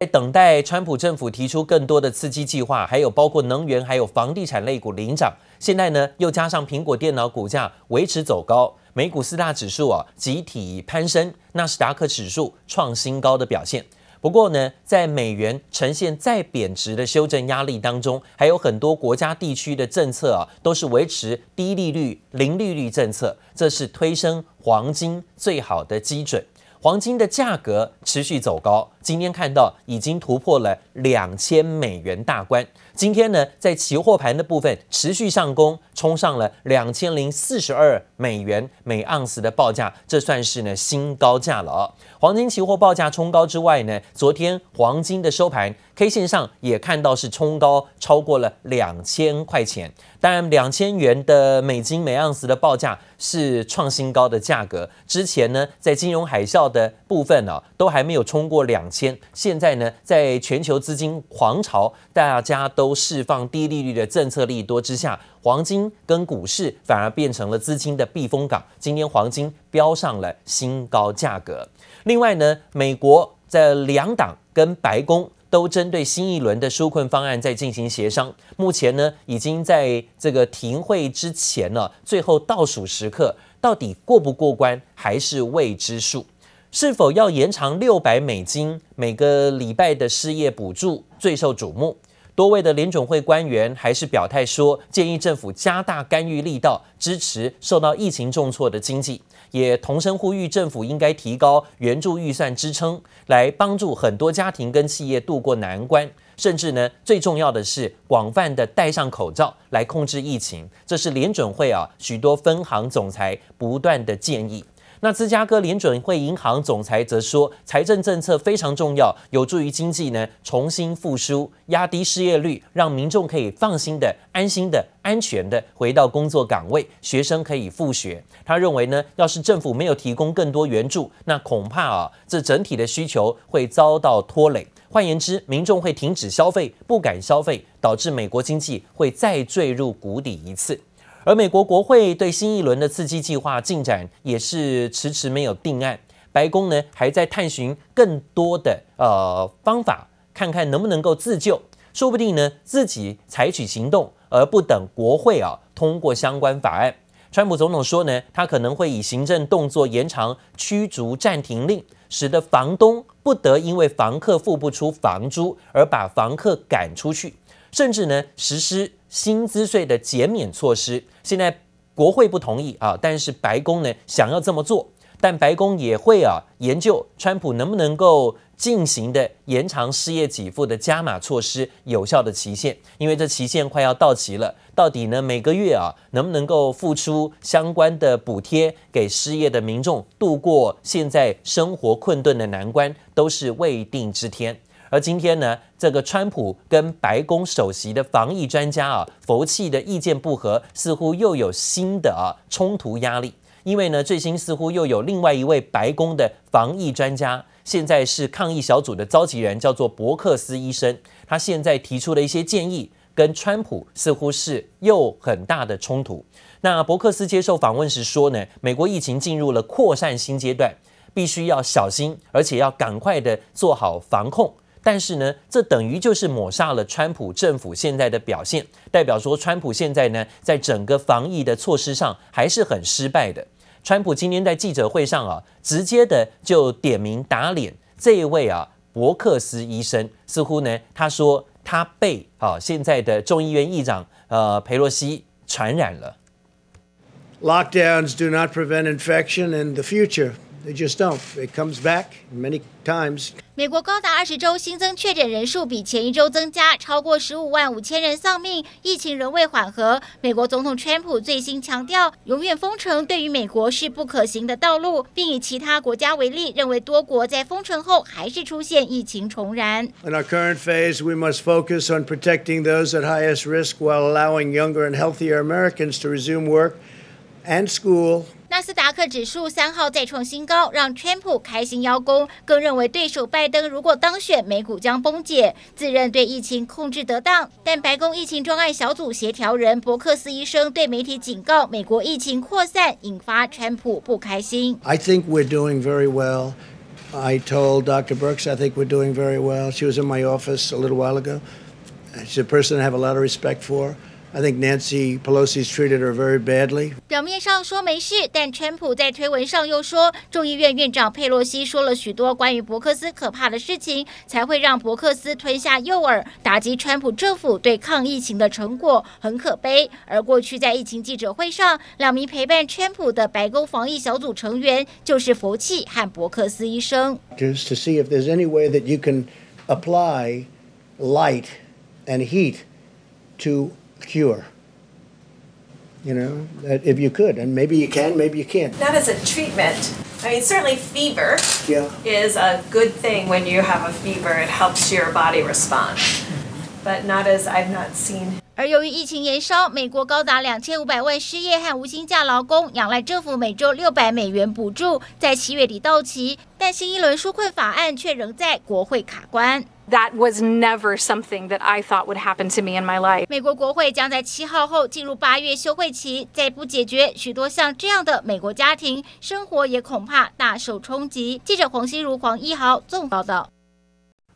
在等待川普政府提出更多的刺激计划，还有包括能源，还有房地产类股领涨。现在呢，又加上苹果电脑股价维持走高，美股四大指数啊集体攀升，纳斯达克指数创新高的表现。不过呢，在美元呈现再贬值的修正压力当中，还有很多国家地区的政策啊，都是维持低利率、零利率政策，这是推升黄金最好的基准。黄金的价格持续走高，今天看到已经突破了两千美元大关。今天呢，在期货盘的部分持续上攻，冲上了两千零四十二美元每盎司的报价，这算是呢新高价了哦。黄金期货报价冲高之外呢，昨天黄金的收盘 K 线上也看到是冲高超过了两千块钱。当然，两千元的美金每盎司的报价是创新高的价格。之前呢，在金融海啸的部分呢、啊，都还没有冲过两千。现在呢，在全球资金狂潮，大家都释放低利率的政策利多之下，黄金跟股市反而变成了资金的避风港。今天黄金飙上了新高价格。另外呢，美国在两党跟白宫。都针对新一轮的纾困方案在进行协商，目前呢，已经在这个停会之前了，最后倒数时刻，到底过不过关还是未知数。是否要延长六百美金每个礼拜的失业补助最受瞩目。多位的联准会官员还是表态说，建议政府加大干预力道，支持受到疫情重挫的经济。也同声呼吁政府应该提高援助预算支撑，来帮助很多家庭跟企业渡过难关。甚至呢，最重要的是广泛的戴上口罩来控制疫情。这是联准会啊许多分行总裁不断的建议。那芝加哥联准会银行总裁则说，财政政策非常重要，有助于经济呢重新复苏，压低失业率，让民众可以放心的、安心的、安全的回到工作岗位，学生可以复学。他认为呢，要是政府没有提供更多援助，那恐怕啊，这整体的需求会遭到拖累。换言之，民众会停止消费，不敢消费，导致美国经济会再坠入谷底一次。而美国国会对新一轮的刺激计划进展也是迟迟没有定案，白宫呢还在探寻更多的呃方法，看看能不能够自救，说不定呢自己采取行动，而不等国会啊通过相关法案。川普总统说呢，他可能会以行政动作延长驱逐暂停令，使得房东不得因为房客付不出房租而把房客赶出去。甚至呢，实施薪资税的减免措施。现在国会不同意啊，但是白宫呢想要这么做，但白宫也会啊研究川普能不能够进行的延长失业给付的加码措施有效的期限，因为这期限快要到期了。到底呢每个月啊能不能够付出相关的补贴给失业的民众度过现在生活困顿的难关，都是未定之天。而今天呢，这个川普跟白宫首席的防疫专家啊，佛气的意见不合，似乎又有新的啊冲突压力。因为呢，最新似乎又有另外一位白宫的防疫专家，现在是抗疫小组的召集人，叫做伯克斯医生。他现在提出的一些建议，跟川普似乎是又很大的冲突。那伯克斯接受访问时说呢，美国疫情进入了扩散新阶段，必须要小心，而且要赶快的做好防控。但是呢，这等于就是抹杀了川普政府现在的表现，代表说川普现在呢，在整个防疫的措施上还是很失败的。川普今天在记者会上啊，直接的就点名打脸这一位啊，伯克斯医生，似乎呢，他说他被啊现在的众议院议长呃佩洛西传染了。Lockdowns do not prevent infection in the future. They just don't. It comes back many times. 美国高达二十周新增确诊人数比前一周增加，超过十五万五千人丧命，疫情仍未缓和。美国总统川普最新强调，永远封城对于美国是不可行的道路，并以其他国家为例，认为多国在封城后还是出现疫情重燃。In our current phase, we must focus on protecting those at highest risk while allowing younger and healthier Americans to resume work and school. 纳斯达克指数三号再创新高，让川普开心邀功，更认为对手拜登如果当选，美股将崩解。自认对疫情控制得当，但白宫疫情专案小组协调人伯克斯医生对媒体警告，美国疫情扩散引发川普不开心。I think we're doing very well. I told Dr. Berks I think we're doing very well. She was in my office a little while ago. She's a person I have a lot of respect for. I think Nancy Pelosi's treated her very badly. 表面上说没事，但川普在推文上又说，众议院院长佩洛西说了许多关于伯克斯可怕的事情，才会让伯克斯吞下诱饵，打击川普政府对抗疫情的成果，很可悲。而过去在疫情记者会上，两名陪伴川普的白宫防疫小组成员就是佛奇和伯克斯医生。Just to see if there's any way that you can apply light and heat to cure. You know, if you could, and maybe you can, maybe you can't. Not as a treatment. I mean, certainly fever Yeah. is a good thing when you have a fever. It helps your body respond. But not as I've not seen 而由于疫情延烧，美国高达两千五百万失业和无薪假劳工，仰赖政府每周六百美元补助，在七月底到期，但新一轮纾困法案却仍在国会卡关。That was never something that I thought would happen to me in my life. 美国国会将在七号后进入八月休会期，再不解决，许多像这样的美国家庭生活也恐怕大受冲击。记者黄心如、黄一豪综报道。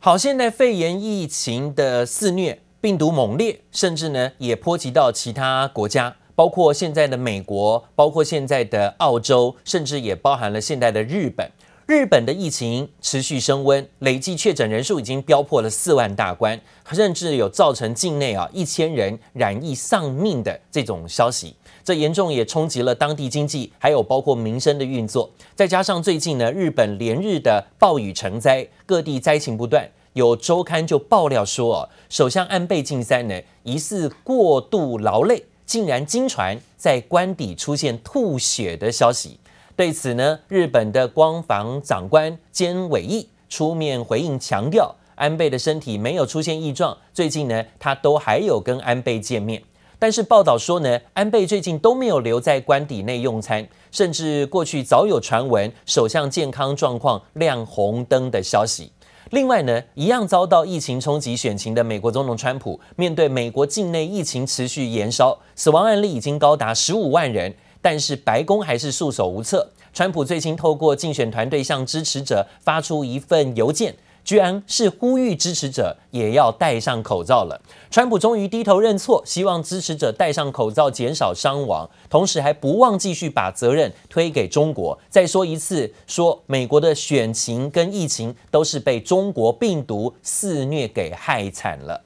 好，现在肺炎疫情的肆虐。病毒猛烈，甚至呢也波及到其他国家，包括现在的美国，包括现在的澳洲，甚至也包含了现在的日本。日本的疫情持续升温，累计确诊人数已经飙破了四万大关，甚至有造成境内啊一千人染疫丧命的这种消息。这严重也冲击了当地经济，还有包括民生的运作。再加上最近呢，日本连日的暴雨成灾，各地灾情不断。有周刊就爆料说，首相安倍晋三呢疑似过度劳累，竟然惊传在官邸出现吐血的消息。对此呢，日本的光房长官菅义伟出面回应，强调安倍的身体没有出现异状。最近呢，他都还有跟安倍见面。但是报道说呢，安倍最近都没有留在官邸内用餐，甚至过去早有传闻首相健康状况亮红灯的消息。另外呢，一样遭到疫情冲击选情的美国总统川普，面对美国境内疫情持续延烧，死亡案例已经高达十五万人，但是白宫还是束手无策。川普最新透过竞选团队向支持者发出一份邮件。居然是呼吁支持者也要戴上口罩了。川普终于低头认错，希望支持者戴上口罩，减少伤亡，同时还不忘继续把责任推给中国。再说一次，说美国的选情跟疫情都是被中国病毒肆虐给害惨了。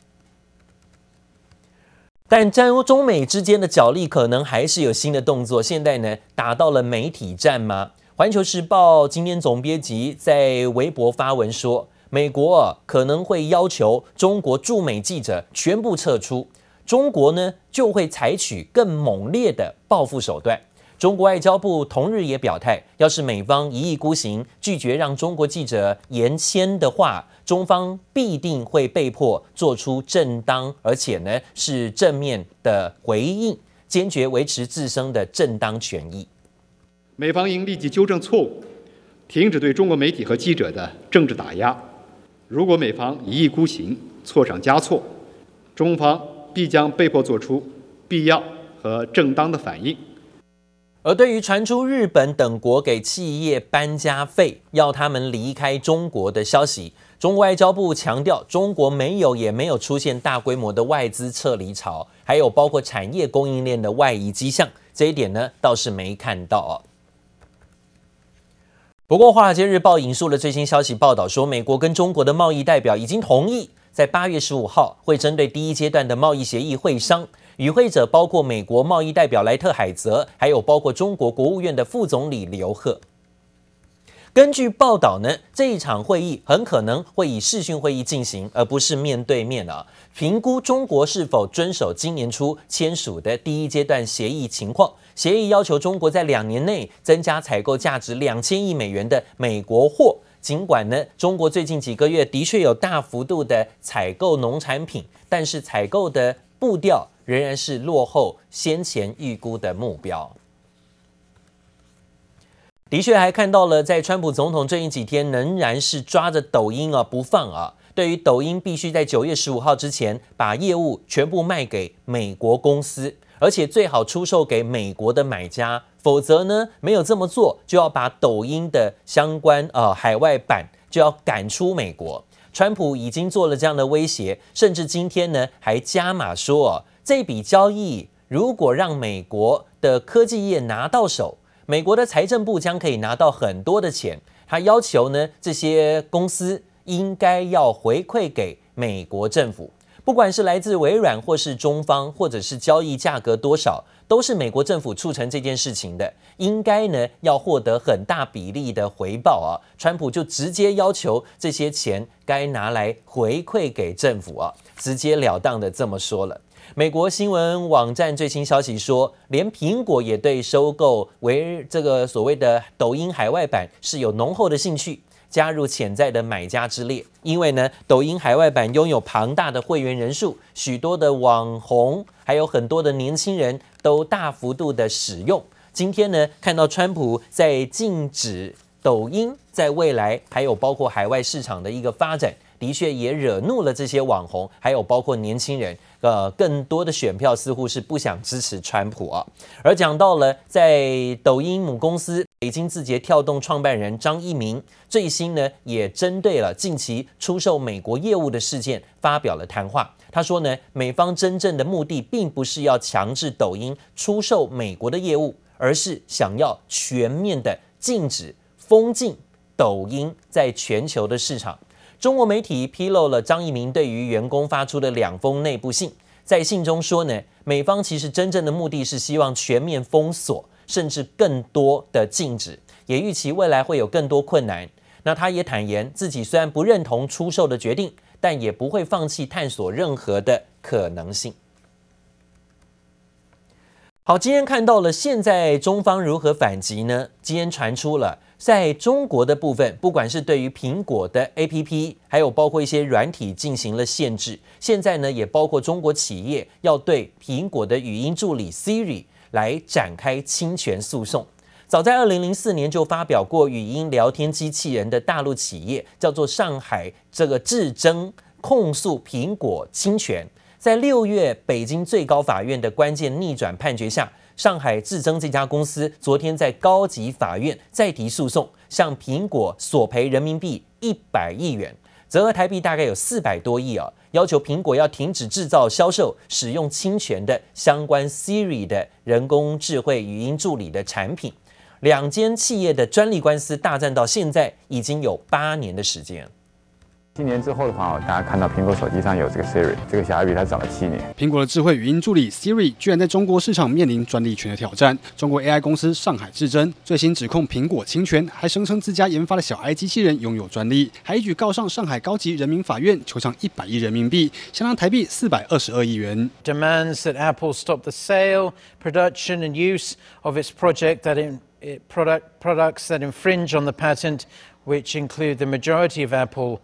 但战中美之间的角力可能还是有新的动作。现在呢，打到了媒体战吗？环球时报今天总编辑在微博发文说。美国可能会要求中国驻美记者全部撤出，中国呢就会采取更猛烈的报复手段。中国外交部同日也表态，要是美方一意孤行，拒绝让中国记者延签的话，中方必定会被迫做出正当而且呢是正面的回应，坚决维持自身的正当权益。美方应立即纠正错误，停止对中国媒体和记者的政治打压。如果美方一意孤行、错上加错，中方必将被迫做出必要和正当的反应。而对于传出日本等国给企业搬家费，要他们离开中国的消息，中国外交部强调，中国没有也没有出现大规模的外资撤离潮，还有包括产业供应链的外移迹象，这一点呢倒是没看到啊。不过，《华尔街日报》引述了最新消息报道说，美国跟中国的贸易代表已经同意，在八月十五号会针对第一阶段的贸易协议会商，与会者包括美国贸易代表莱特海泽，还有包括中国国务院的副总理刘鹤。根据报道呢，这一场会议很可能会以视讯会议进行，而不是面对面啊。评估中国是否遵守今年初签署的第一阶段协议情况。协议要求中国在两年内增加采购价值两千亿美元的美国货。尽管呢，中国最近几个月的确有大幅度的采购农产品，但是采购的步调仍然是落后先前预估的目标。的确还看到了，在川普总统最近几天仍然是抓着抖音啊不放啊。对于抖音，必须在九月十五号之前把业务全部卖给美国公司，而且最好出售给美国的买家否则呢，没有这么做，就要把抖音的相关呃海外版就要赶出美国。川普已经做了这样的威胁，甚至今天呢还加码说哦，这笔交易如果让美国的科技业拿到手，美国的财政部将可以拿到很多的钱。他要求呢这些公司应该要回馈给美国政府，不管是来自微软或是中方，或者是交易价格多少。都是美国政府促成这件事情的，应该呢要获得很大比例的回报啊。川普就直接要求这些钱该拿来回馈给政府啊，直截了当的这么说了。美国新闻网站最新消息说，连苹果也对收购为这个所谓的抖音海外版是有浓厚的兴趣。加入潜在的买家之列，因为呢，抖音海外版拥有庞大的会员人数，许多的网红，还有很多的年轻人都大幅度的使用。今天呢，看到川普在禁止抖音在未来还有包括海外市场的一个发展，的确也惹怒了这些网红，还有包括年轻人。呃，更多的选票似乎是不想支持川普啊。而讲到了在抖音母公司北京字节跳动创办人张一鸣，最新呢也针对了近期出售美国业务的事件发表了谈话。他说呢，美方真正的目的并不是要强制抖音出售美国的业务，而是想要全面的禁止封禁抖音在全球的市场。中国媒体披露了张一鸣对于员工发出的两封内部信，在信中说呢，美方其实真正的目的是希望全面封锁，甚至更多的禁止，也预期未来会有更多困难。那他也坦言自己虽然不认同出售的决定，但也不会放弃探索任何的可能性。好，今天看到了，现在中方如何反击呢？今天传出了。在中国的部分，不管是对于苹果的 APP，还有包括一些软体进行了限制。现在呢，也包括中国企业要对苹果的语音助理 Siri 来展开侵权诉讼。早在二零零四年就发表过语音聊天机器人的大陆企业叫做上海这个智臻控诉苹果侵权。在六月，北京最高法院的关键逆转判决下。上海智臻这家公司昨天在高级法院再提诉讼，向苹果索赔人民币一百亿元，折合台币大概有四百多亿啊，要求苹果要停止制造、销售使用侵权的相关 Siri 的人工智慧语音助理的产品。两间企业的专利官司大战到现在已经有八年的时间。七年之后的话，大家看到苹果手机上有这个 Siri，这个小孩比它早了七年。苹果的智慧语音助理 Siri 居然在中国市场面临专利权的挑战。中国 AI 公司上海智臻最新指控苹果侵权，还声称自家研发的小爱机器人拥有专利，还一举告上上海高级人民法院，求偿一百亿人民币，相当台币四百二十二亿元。Demands that Apple stop the sale, production and use of its project that in product products that infringe on the patent, which include the majority of Apple.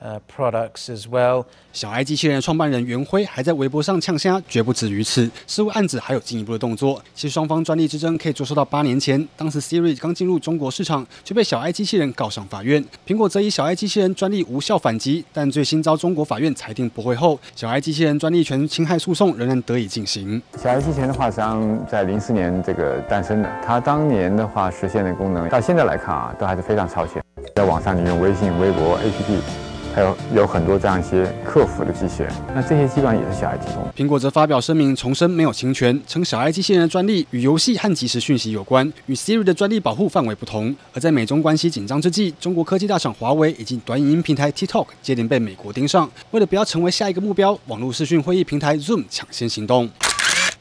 呃，products as well。小爱机器人创办人袁辉还在微博上呛虾，绝不止于此。似乎案子还有进一步的动作。其实双方专利之争可以追溯到八年前，当时 Siri 刚进入中国市场，就被小爱机器人告上法院。苹果则以小爱机器人专利无效反击，但最新遭中国法院裁定驳回后，小爱机器人专利权侵害诉讼仍然得以进行。小爱机器人的话，实际上在零四年这个诞生的，它当年的话实现的功能，到现在来看啊，都还是非常超前。在网上，你用微信、微博、APP。还有有很多这样一些客服的机器人，那这些基本上也是小爱提供。苹果则发表声明重申没有侵权，称小爱机器人的专利与游戏和即时讯息有关，与 Siri 的专利保护范围不同。而在美中关系紧张之际，中国科技大厂华为以及短影音平台 TikTok 接连被美国盯上，为了不要成为下一个目标，网络视讯会议平台 Zoom 抢先行动。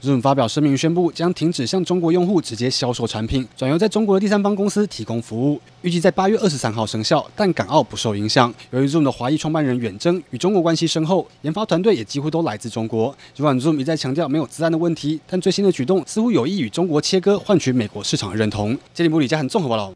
Zoom 发表声明宣布，将停止向中国用户直接销售产品，转由在中国的第三方公司提供服务，预计在八月二十三号生效。但港澳不受影响。由于 Zoom 的华裔创办人远征与中国关系深厚，研发团队也几乎都来自中国。尽管 Zoom 一再强调没有资安的问题，但最新的举动似乎有意与中国切割，换取美国市场的认同。杰里姆里加很综合报道。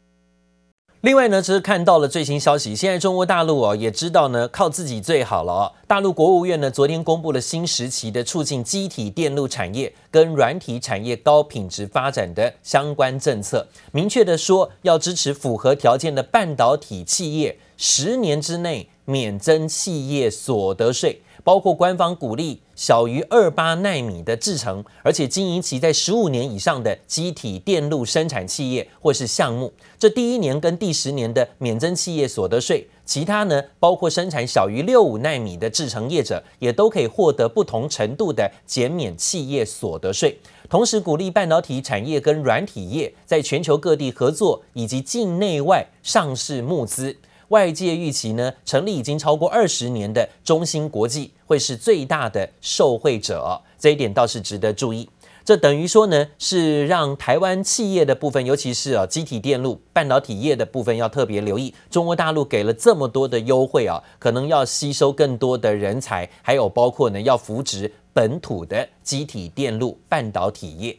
另外呢，就是看到了最新消息，现在中国大陆哦也知道呢，靠自己最好了哦。大陆国务院呢昨天公布了新时期的促进机体电路产业跟软体产业高品质发展的相关政策，明确的说要支持符合条件的半导体企业十年之内免征企业所得税。包括官方鼓励小于二八纳米的制程，而且经营期在十五年以上的机体电路生产企业或是项目，这第一年跟第十年的免征企业所得税。其他呢，包括生产小于六五纳米的制程业者，也都可以获得不同程度的减免企业所得税。同时鼓励半导体产业跟软体业在全球各地合作，以及境内外上市募资。外界预期呢，成立已经超过二十年的中芯国际会是最大的受惠者，这一点倒是值得注意。这等于说呢，是让台湾企业的部分，尤其是啊，积体电路半导体业的部分要特别留意。中国大陆给了这么多的优惠啊，可能要吸收更多的人才，还有包括呢，要扶植本土的积体电路半导体业。